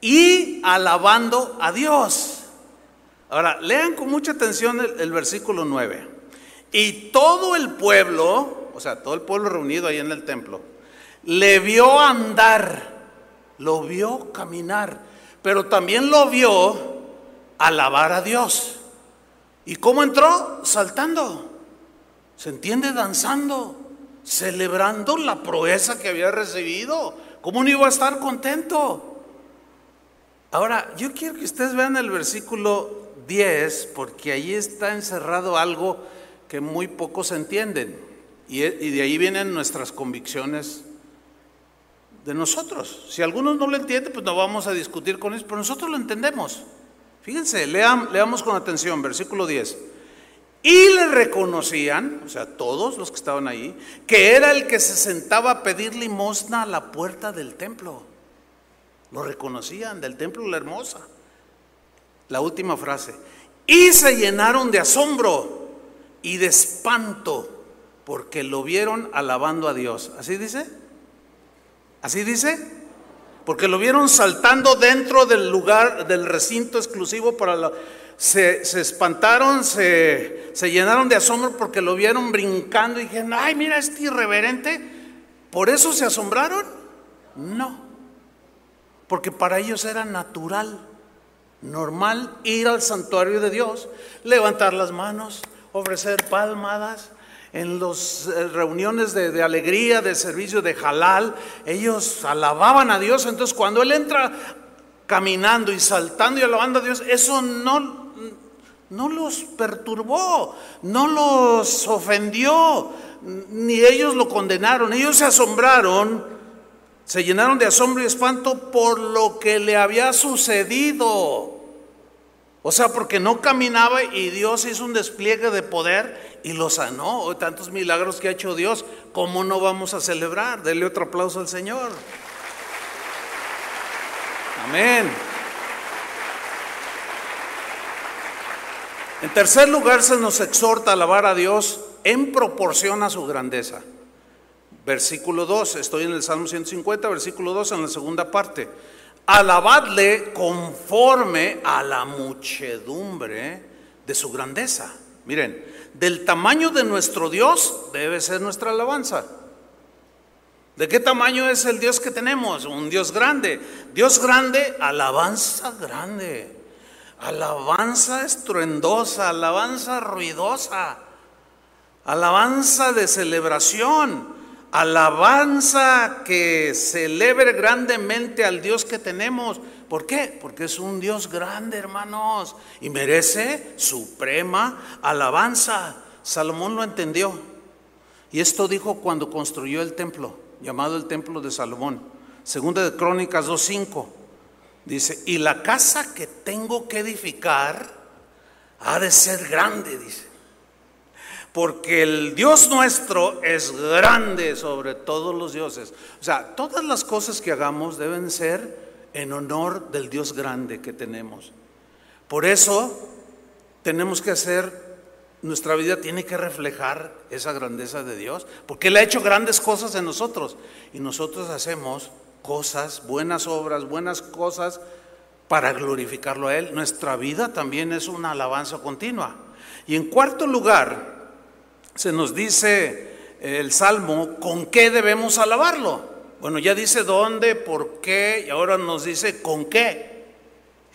y alabando a Dios. Ahora, lean con mucha atención el, el versículo 9. Y todo el pueblo o sea, todo el pueblo reunido ahí en el templo, le vio andar, lo vio caminar, pero también lo vio alabar a Dios. ¿Y cómo entró? Saltando. ¿Se entiende? Danzando, celebrando la proeza que había recibido. ¿Cómo no iba a estar contento? Ahora, yo quiero que ustedes vean el versículo 10, porque ahí está encerrado algo que muy pocos entienden. Y, de ahí vienen nuestras convicciones de nosotros. Si algunos no lo entienden, pues no vamos a discutir con ellos, pero nosotros lo entendemos. Fíjense, leamos con atención, versículo 10. Y le reconocían, o sea, todos los que estaban ahí, que era el que se sentaba a pedir limosna a la puerta del templo. Lo reconocían del templo la hermosa. La última frase. Y se llenaron de asombro y de espanto porque lo vieron alabando a Dios. ¿Así dice? ¿Así dice? Porque lo vieron saltando dentro del lugar, del recinto exclusivo para la... Se, espantaron, se, se, llenaron de asombro porque lo vieron brincando y dijeron, ay, mira este irreverente. ¿Por eso se asombraron? No. Porque para ellos era natural, normal ir al santuario de Dios, levantar las manos, ofrecer palmadas, en las eh, reuniones de, alegría, de servicio de halal, ellos alababan a Dios. Entonces cuando Él entra caminando y saltando y alabando a Dios, eso no, no los perturbó, no los ofendió, ni ellos lo condenaron. Ellos se asombraron, se llenaron de asombro y espanto por lo que le había sucedido. O sea, porque no caminaba y Dios hizo un despliegue de poder y lo sanó. Tantos milagros que ha hecho Dios, ¿cómo no vamos a celebrar? Dele otro aplauso al Señor. Amén. En tercer lugar, se nos exhorta a alabar a Dios en proporción a su grandeza. Versículo 2, estoy en el Salmo 150, versículo 2 en la segunda parte alabadle conforme a la muchedumbre de su grandeza. Miren, del tamaño de nuestro Dios debe ser nuestra alabanza. ¿De qué tamaño es el Dios que tenemos? Un Dios grande. Dios grande, alabanza grande. Alabanza estruendosa, alabanza ruidosa. Alabanza de celebración. Alabanza que celebre grandemente al Dios que tenemos. ¿Por qué? Porque es un Dios grande, hermanos, y merece suprema alabanza. Salomón lo entendió. Y esto dijo cuando construyó el templo llamado el Templo de Salomón. Segunda de Crónicas 2.5. Dice, y la casa que tengo que edificar ha de ser grande, dice. Porque el Dios nuestro es grande sobre todos los dioses. O sea, todas las cosas que hagamos deben ser en honor del Dios grande que tenemos. Por eso tenemos que hacer nuestra vida tiene que reflejar esa grandeza de Dios, porque Él ha hecho grandes cosas en nosotros y nosotros hacemos cosas, buenas obras, buenas cosas para glorificarlo a Él. Nuestra vida también es una alabanza continua. Y en cuarto lugar, se nos dice el Salmo, ¿con qué debemos alabarlo? Bueno, ya dice dónde, por qué, y ahora nos dice con qué.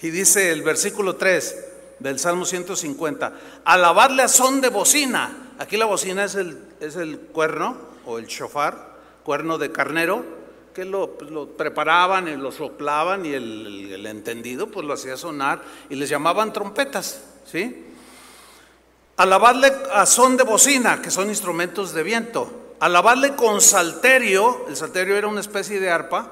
Y dice el versículo 3, del Salmo 150. Alabarle a son de bocina. Aquí la bocina es el, es el cuerno o el shofar, cuerno de carnero, que lo, pues, preparaban y lo soplaban y el, el, entendido pues lo hacía sonar y les llamaban trompetas, ¿sí? Alabarle a son de bocina, que son instrumentos de viento. Alabarle con salterio, el salterio era una especie de arpa,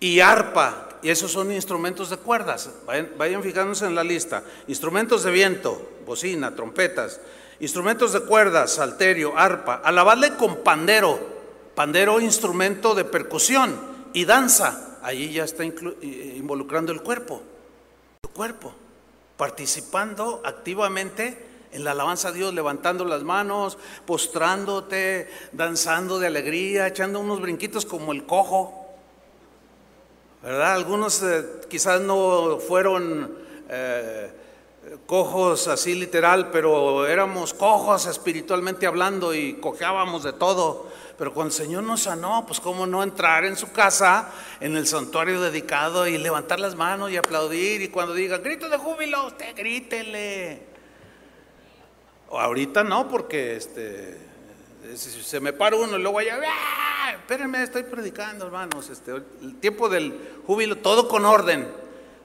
y arpa, y esos son instrumentos de cuerdas. Vayan, fijándose en la lista. Instrumentos de viento, bocina, trompetas. Instrumentos de cuerdas, salterio, arpa. Alabarle con pandero. Pandero, instrumento de percusión. Y danza. Allí ya está involucrando el cuerpo. Tu cuerpo. Participando activamente en la alabanza a Dios, levantando las manos, postrándote, danzando de alegría, echando unos brinquitos como el cojo. ¿verdad? Algunos eh, quizás no fueron eh, cojos así literal, pero éramos cojos espiritualmente hablando y cojeábamos de todo. Pero cuando el Señor nos sanó, pues cómo no entrar en su casa, en el santuario dedicado y levantar las manos y aplaudir y cuando diga grito de júbilo, usted grítele. Ahorita no, porque este, se me para uno y luego allá, ¡Ah! espérenme, estoy predicando, hermanos. Este, el tiempo del júbilo, todo con orden.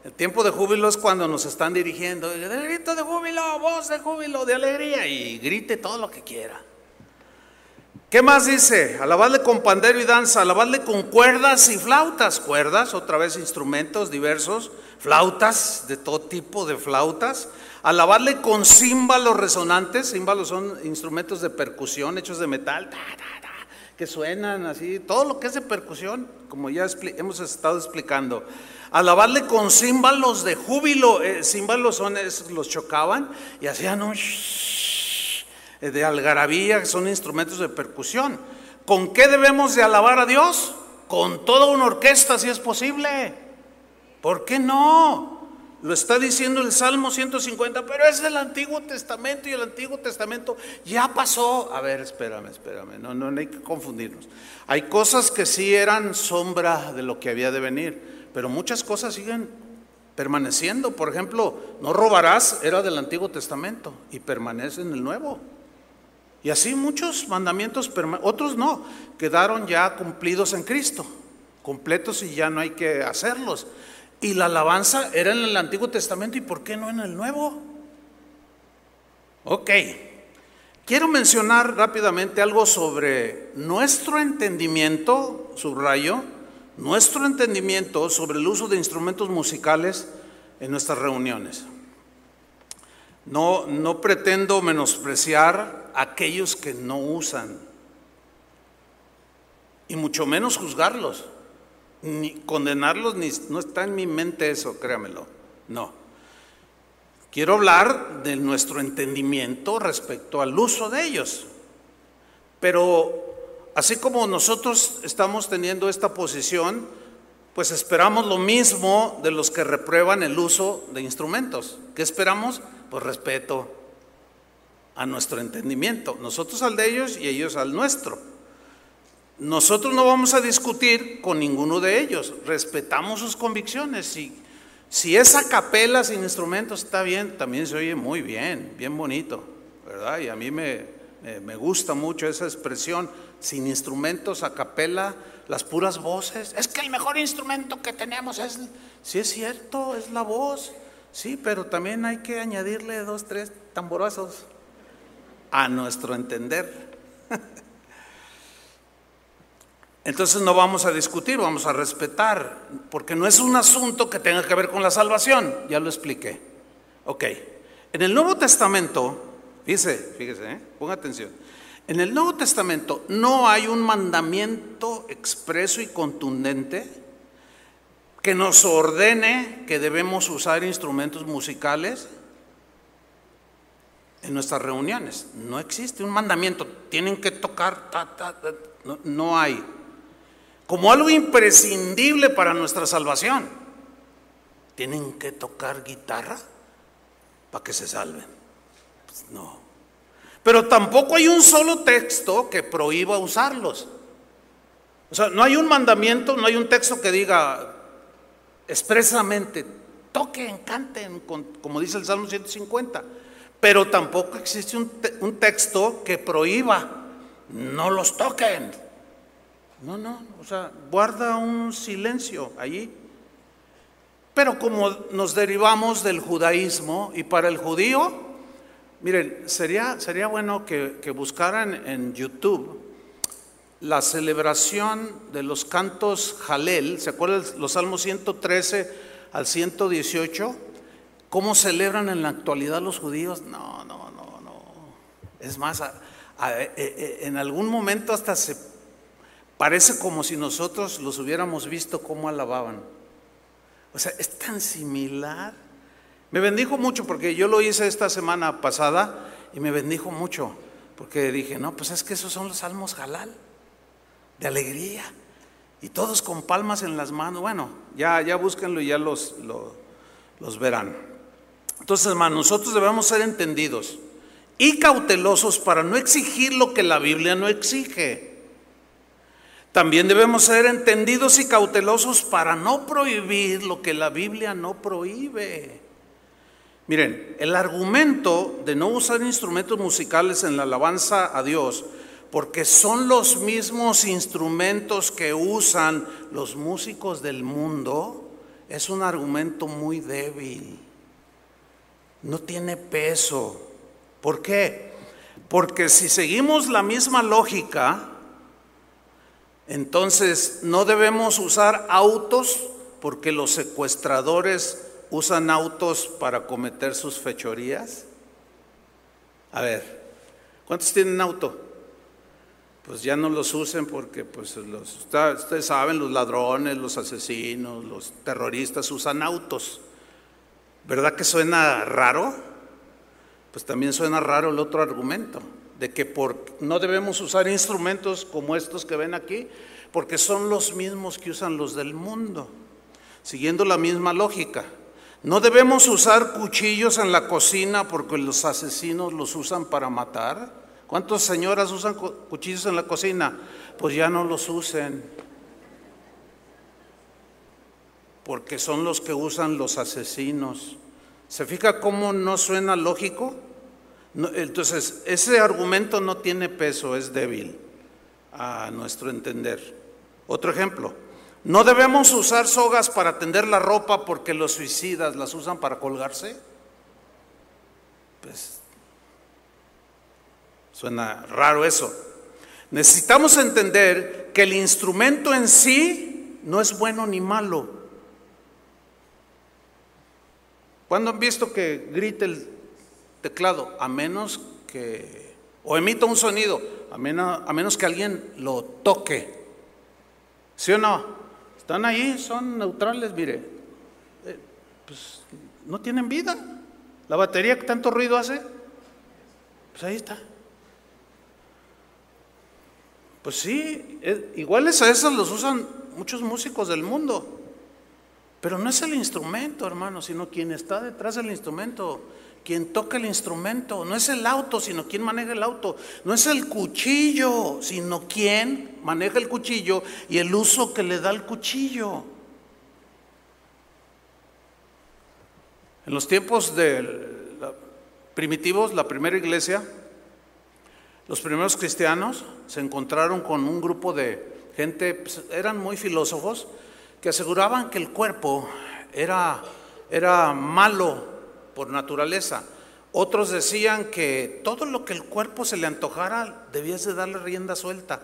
El tiempo de júbilo es cuando nos están dirigiendo. Grito de júbilo, voz de júbilo, de alegría. Y grite todo lo que quiera. ¿Qué más dice? Alabarle con pandero y danza, alabarle con cuerdas y flautas. Cuerdas, otra vez instrumentos diversos, flautas, de todo tipo de flautas alabarle con címbalos resonantes, címbalos son instrumentos de percusión hechos de metal, que suenan así, todo lo que es de percusión, como ya hemos estado explicando. Alabarle con címbalos de júbilo, eh, címbalos son, los chocaban y hacían un de algarabía, que son instrumentos de percusión. ¿Con qué debemos de alabar a Dios? Con toda una orquesta, si es posible. ¿Por qué no? Lo está diciendo el Salmo 150, pero es el Antiguo Testamento y el Antiguo Testamento ya pasó. A ver, espérame, espérame, no, no, hay que confundirnos. Hay cosas que sí eran sombra de lo que había de venir, pero muchas cosas siguen permaneciendo. Por ejemplo, no robarás era del Antiguo Testamento y permanece en el Nuevo. Y así muchos mandamientos, otros no, quedaron ya cumplidos en Cristo, completos y ya no hay que hacerlos. Y la alabanza era en el Antiguo Testamento y ¿por qué no en el Nuevo? Ok, quiero mencionar rápidamente algo sobre nuestro entendimiento, subrayo, nuestro entendimiento sobre el uso de instrumentos musicales en nuestras reuniones. No, no pretendo menospreciar a aquellos que no usan y mucho menos juzgarlos ni condenarlos, ni, no está en mi mente eso, créamelo. No. Quiero hablar de nuestro entendimiento respecto al uso de ellos. Pero así como nosotros estamos teniendo esta posición, pues esperamos lo mismo de los que reprueban el uso de instrumentos. ¿Qué esperamos? Pues respeto a nuestro entendimiento. Nosotros al de ellos y ellos al nuestro. Nosotros no vamos a discutir con ninguno de ellos, respetamos sus convicciones. Si, si esa capela sin instrumentos está bien, también se oye muy bien, bien bonito, ¿verdad? Y a mí me, me gusta mucho esa expresión, sin instrumentos, a capela, las puras voces. Es que el mejor instrumento que tenemos es, sí es cierto, es la voz, sí, pero también hay que añadirle dos, tres tamborazos a nuestro entender. Entonces no vamos a discutir, vamos a respetar, porque no es un asunto que tenga que ver con la salvación, ya lo expliqué. Ok, en el Nuevo Testamento, fíjese, fíjese, ¿eh? ponga atención, en el Nuevo Testamento no hay un mandamiento expreso y contundente que nos ordene que debemos usar instrumentos musicales en nuestras reuniones. No existe un mandamiento, tienen que tocar, no, no hay. Como algo imprescindible para nuestra salvación. ¿Tienen que tocar guitarra para que se salven? Pues no. Pero tampoco hay un solo texto que prohíba usarlos. O sea, no hay un mandamiento, no hay un texto que diga expresamente, toquen, canten, como dice el Salmo 150. Pero tampoco existe un, un texto que prohíba, no los toquen. No, no, o sea, guarda un silencio allí. Pero como nos derivamos del judaísmo y para el judío, miren, sería, sería bueno que, que buscaran en YouTube la celebración de los cantos Jalel, ¿se acuerdan los salmos 113 al 118? ¿Cómo celebran en la actualidad los judíos? No, no, no, no. Es más, e, e, en algún momento hasta se parece como si nosotros los hubiéramos visto cómo alababan. O sea, es tan similar. Me bendijo mucho porque yo lo hice esta semana pasada y me bendijo mucho porque dije, no, pues es que esos son los salmos halal de alegría. Y todos con palmas en las manos. Bueno, ya, ya búsquenlo y ya los, los verán. Entonces, hermanos, nosotros debemos ser entendidos y cautelosos para no exigir lo que la Biblia no exige. También debemos ser entendidos y cautelosos para no prohibir lo que la Biblia no prohíbe. Miren, el argumento de no usar instrumentos musicales en la alabanza a Dios porque son los mismos instrumentos que usan los músicos del mundo, es un argumento muy débil. No tiene peso. ¿Por qué? Porque si seguimos la misma lógica, entonces no debemos usar autos porque los secuestradores usan autos para cometer sus fechorías. A ver, ¿cuántos tienen auto? pues ya no los usen porque pues los, ustedes saben, los ladrones, los asesinos, los terroristas usan autos. ¿Verdad que suena raro? Pues también suena raro el otro argumento, de que por, no debemos usar instrumentos como estos que ven aquí, porque son los mismos que usan los del mundo, siguiendo la misma lógica. No debemos usar cuchillos en la cocina porque los asesinos los usan para matar. ¿Cuántas señoras usan cuchillos en la cocina? Pues ya no los usen. Porque son los que usan los asesinos. ¿Se fija cómo no suena lógico? Entonces, ese argumento no tiene peso, es débil a nuestro entender. Otro ejemplo, no debemos usar sogas para tender la ropa porque los suicidas las usan para colgarse. Pues Suena raro eso. Necesitamos entender que el instrumento en sí no es bueno ni malo. ¿Cuándo han visto que grite el teclado? A menos que, o emita un sonido, a menos, a menos que alguien lo toque. ¿Sí o no? Están ahí, son neutrales, mire. Eh, pues no tienen vida. La batería que tanto ruido hace, pues ahí está. Pues sí, iguales a esos los usan muchos músicos del mundo. Pero no es el instrumento, hermano, sino quien está detrás del instrumento. Quien toca el instrumento, no es el auto, sino quien maneja el auto, no es el cuchillo, sino quien maneja el cuchillo y el uso que le da el cuchillo. En los tiempos de primitivos, la primera iglesia, los primeros cristianos se encontraron con un grupo de gente, pues, eran muy filósofos, que aseguraban que el cuerpo era, era malo por naturaleza. Otros decían que todo lo que el cuerpo se le antojara debías de darle rienda suelta.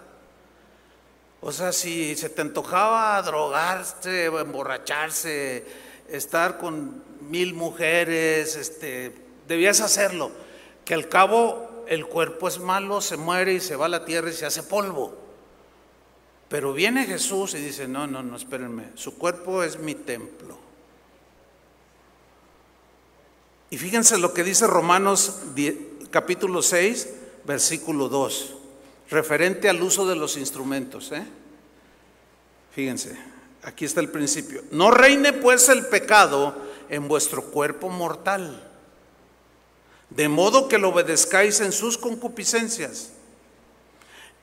O sea, si se te antojaba drogarse, emborracharse, estar con mil mujeres, este, debías hacerlo. Que al cabo el cuerpo es malo, se muere y se va a la tierra y se hace polvo. Pero viene Jesús y dice, no, no, no, espérenme, su cuerpo es mi templo. Y fíjense lo que dice Romanos capítulo 6, versículo 2, referente al uso de los instrumentos. ¿eh? Fíjense, aquí está el principio. No reine pues el pecado en vuestro cuerpo mortal, de modo que lo obedezcáis en sus concupiscencias.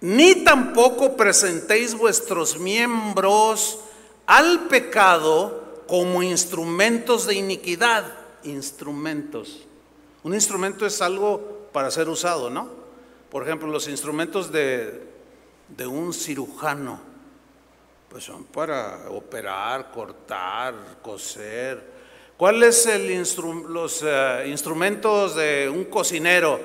Ni tampoco presentéis vuestros miembros al pecado como instrumentos de iniquidad instrumentos. Un instrumento es algo para ser usado, ¿no? Por ejemplo, los instrumentos de, de un cirujano, pues son para operar, cortar, coser. ¿Cuáles son los eh, instrumentos de un cocinero?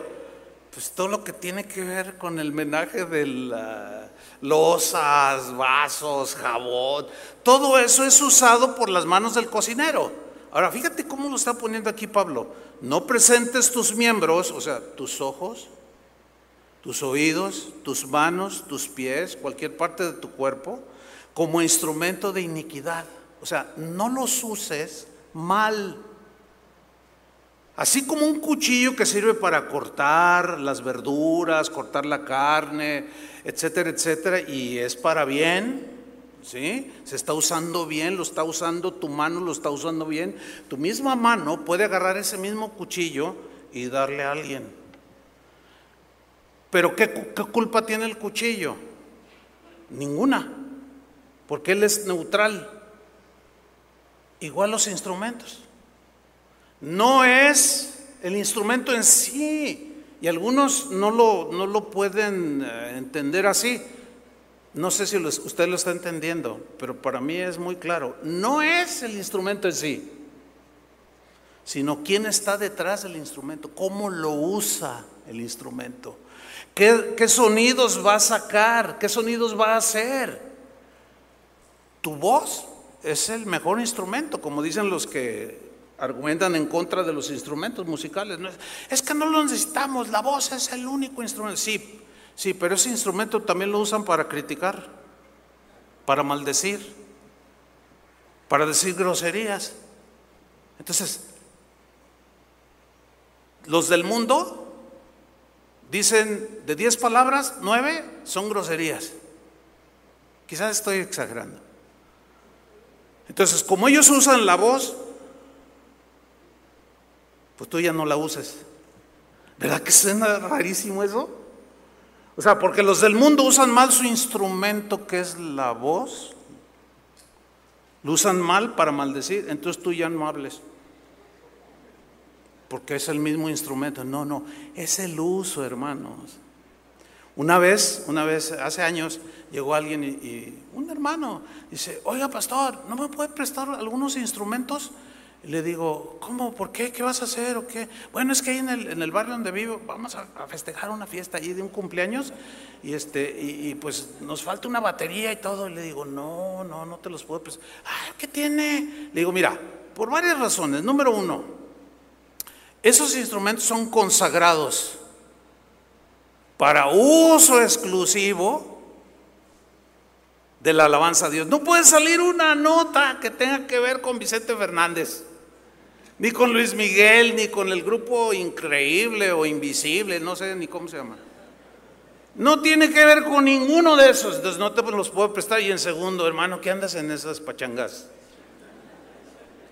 Pues todo lo que tiene que ver con el menaje de la, losas, vasos, jabón. Todo eso es usado por las manos del cocinero. Ahora, fíjate cómo lo está poniendo aquí Pablo. No presentes tus miembros, o sea, tus ojos, tus oídos, tus manos, tus pies, cualquier parte de tu cuerpo, como instrumento de iniquidad. O sea, no los uses mal. Así como un cuchillo que sirve para cortar las verduras, cortar la carne, etcétera, etcétera, y es para bien, ¿sí? Se está usando bien, lo está usando tu mano, lo está usando bien. Tu misma mano puede agarrar ese mismo cuchillo y darle a alguien. Pero ¿qué, culpa tiene el cuchillo? Ninguna, porque él es neutral. Igual los instrumentos. No es el instrumento en sí, y algunos no lo, no lo pueden eh, entender así. No sé si usted lo está entendiendo, pero para mí es muy claro. No es el instrumento en sí, sino quién está detrás del instrumento, cómo lo usa el instrumento, qué, qué sonidos va a sacar, qué sonidos va a hacer. Tu voz es el mejor instrumento, como dicen los que argumentan en contra de los instrumentos musicales. es que no lo necesitamos, la voz es el único instrumento. Sí, Sí, pero ese instrumento también lo usan para criticar, para maldecir, para decir groserías. Entonces, los del mundo dicen de 10 palabras, 9 son groserías. Quizás estoy exagerando. Entonces, como ellos usan la voz, pues tú ya no la uses. ¿Verdad que suena rarísimo eso? O sea, porque los del mundo usan mal su instrumento que es la voz. Lo usan mal para maldecir. Entonces tú ya no hables. Porque es el mismo instrumento. No, no. Es el uso, hermanos. Una vez, una vez, hace años, llegó alguien y, y un hermano dice, oiga pastor, ¿no me puede prestar algunos instrumentos? Le digo, ¿cómo? ¿Por qué? ¿Qué vas a hacer? ¿O qué? Bueno, es que ahí en el, en el barrio donde vivo vamos a, festejar una fiesta ahí de un cumpleaños y, este, y, pues nos falta una batería y todo. Y le digo, no, no, no te los puedo prestar. ¿qué tiene? Le digo, mira, por varias razones. Número uno, esos instrumentos son consagrados para uso exclusivo de la alabanza a Dios. No puede salir una nota que tenga que ver con Vicente Fernández ni con Luis Miguel, ni con el grupo increíble o invisible, no sé ni cómo se llama. No tiene que ver con ninguno de esos, entonces no te los puedo prestar. Y en segundo, hermano, ¿qué andas en esas pachangas?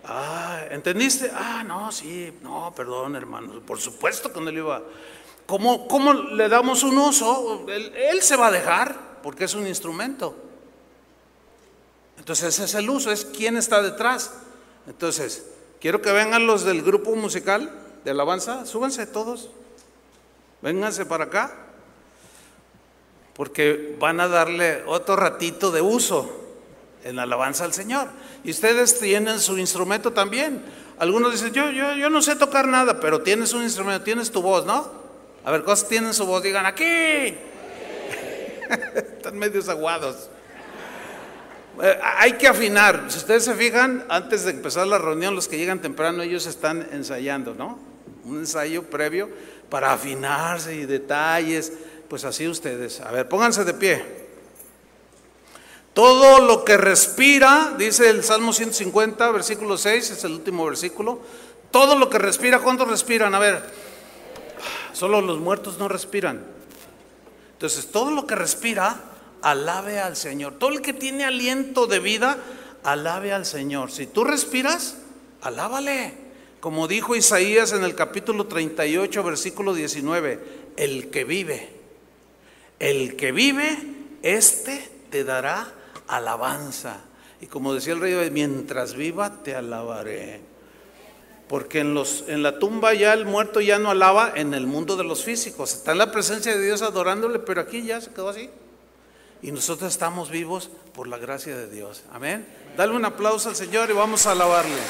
Ah, ¿entendiste? Ah, no, sí, no, perdón, hermano. Por supuesto que no le iba. ¿Cómo, cómo le damos un uso? Él, él se va a dejar porque es un instrumento. Entonces ese es el uso, es quién está detrás. Entonces, quiero que vengan los del grupo musical de alabanza, súbanse todos, vénganse para acá, porque van a darle otro ratito de uso en alabanza al Señor. Y ustedes tienen su instrumento también. Algunos dicen, yo, yo, yo no sé tocar nada, pero tienes un instrumento, tienes tu voz, ¿no? A ver, ¿cosas tienen su voz? Digan, aquí. Están medios aguados. Eh, hay que afinar. Si ustedes se fijan, antes de empezar la reunión, los que llegan temprano, ellos están ensayando, ¿no? Un ensayo previo para afinarse y detalles. Pues así ustedes. A ver, pónganse de pie. Todo lo que respira, dice el Salmo 150, versículo 6, es el último versículo. Todo lo que respira, ¿cuántos respiran? A ver, solo los muertos no respiran. Entonces, todo lo que respira, alabe al Señor. Todo el que tiene aliento de vida, alabe al Señor. Si tú respiras, alábale. Como dijo Isaías en el capítulo 38, versículo 19, el que vive, el que vive, este te dará alabanza. Y como decía el rey, mientras viva te alabaré. Porque en, los, en la tumba ya el muerto ya no alaba en el mundo de los físicos. Está en la presencia de Dios adorándole, pero aquí ya se quedó así. Y nosotros estamos vivos por la gracia de Dios. Amén. Dale un aplauso al Señor y vamos a alabarle.